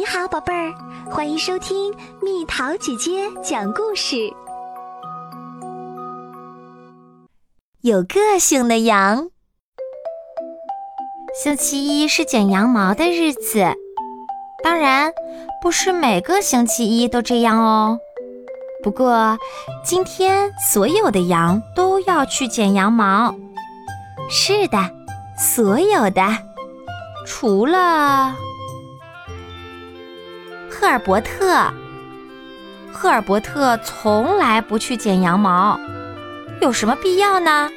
你好，宝贝儿，欢迎收听蜜桃姐姐讲故事。有个性的羊，星期一是剪羊毛的日子，当然不是每个星期一都这样哦。不过今天所有的羊都要去剪羊毛。是的，所有的，除了。赫尔伯特，赫尔伯特从来不去剪羊毛，有什么必要呢？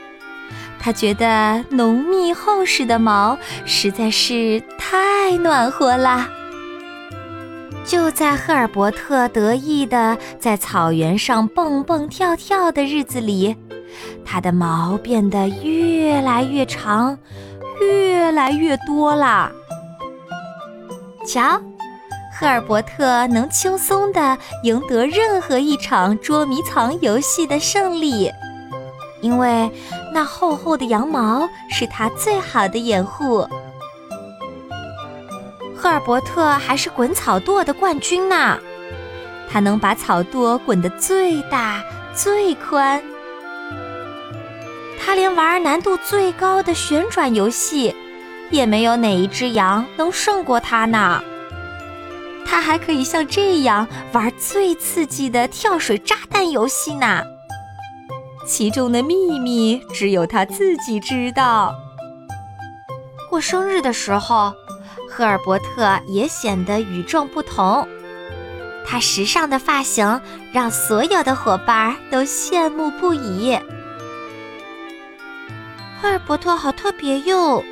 他觉得浓密厚实的毛实在是太暖和了。就在赫尔伯特得意的在草原上蹦蹦跳跳的日子里，他的毛变得越来越长，越来越多了。瞧。赫尔伯特能轻松地赢得任何一场捉迷藏游戏的胜利，因为那厚厚的羊毛是他最好的掩护。赫尔伯特还是滚草垛的冠军呢，他能把草垛滚得最大最宽。他连玩难度最高的旋转游戏，也没有哪一只羊能胜过他呢。他还可以像这样玩最刺激的跳水炸弹游戏呢，其中的秘密只有他自己知道。过生日的时候，赫尔伯特也显得与众不同，他时尚的发型让所有的伙伴都羡慕不已。赫尔伯特好特别哟，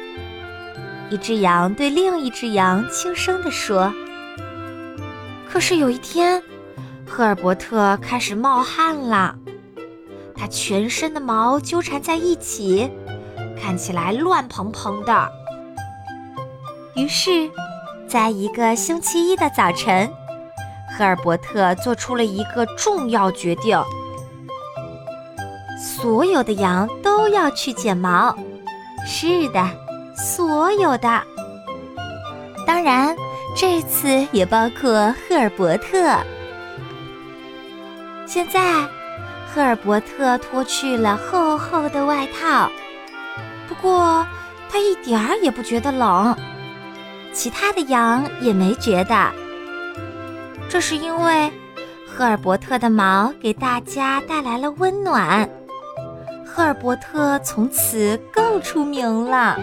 一只羊对另一只羊轻声地说。可是有一天，赫尔伯特开始冒汗了，他全身的毛纠缠在一起，看起来乱蓬蓬的。于是，在一个星期一的早晨，赫尔伯特做出了一个重要决定：所有的羊都要去剪毛。是的，所有的。当然。这次也包括赫尔伯特。现在，赫尔伯特脱去了厚厚的外套，不过他一点儿也不觉得冷。其他的羊也没觉得，这是因为赫尔伯特的毛给大家带来了温暖。赫尔伯特从此更出名了。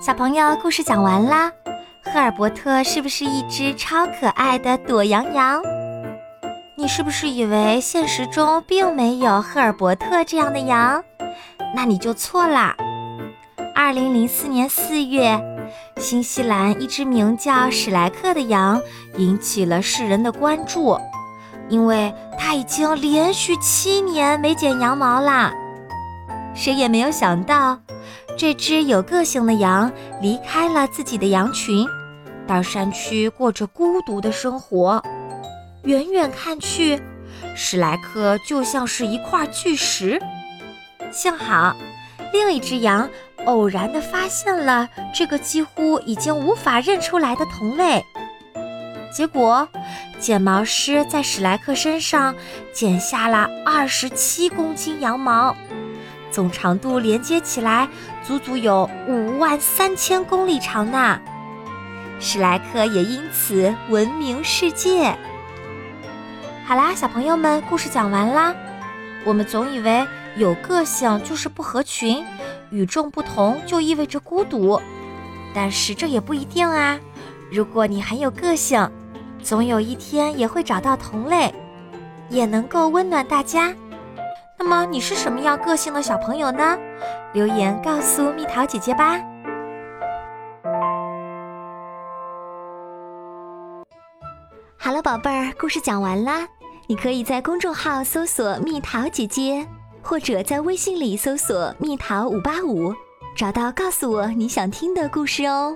小朋友，故事讲完啦。赫尔伯特是不是一只超可爱的躲羊羊？你是不是以为现实中并没有赫尔伯特这样的羊？那你就错啦。二零零四年四月，新西兰一只名叫史莱克的羊引起了世人的关注，因为它已经连续七年没剪羊毛啦。谁也没有想到。这只有个性的羊离开了自己的羊群，到山区过着孤独的生活。远远看去，史莱克就像是一块巨石。幸好，另一只羊偶然地发现了这个几乎已经无法认出来的同类。结果，剪毛师在史莱克身上剪下了二十七公斤羊毛。总长度连接起来，足足有五万三千公里长呢。史莱克也因此闻名世界。好啦，小朋友们，故事讲完啦。我们总以为有个性就是不合群，与众不同就意味着孤独，但是这也不一定啊。如果你很有个性，总有一天也会找到同类，也能够温暖大家。那么你是什么样个性的小朋友呢？留言告诉蜜桃姐姐吧。好了，宝贝儿，故事讲完啦。你可以在公众号搜索“蜜桃姐姐”，或者在微信里搜索“蜜桃五八五”，找到告诉我你想听的故事哦。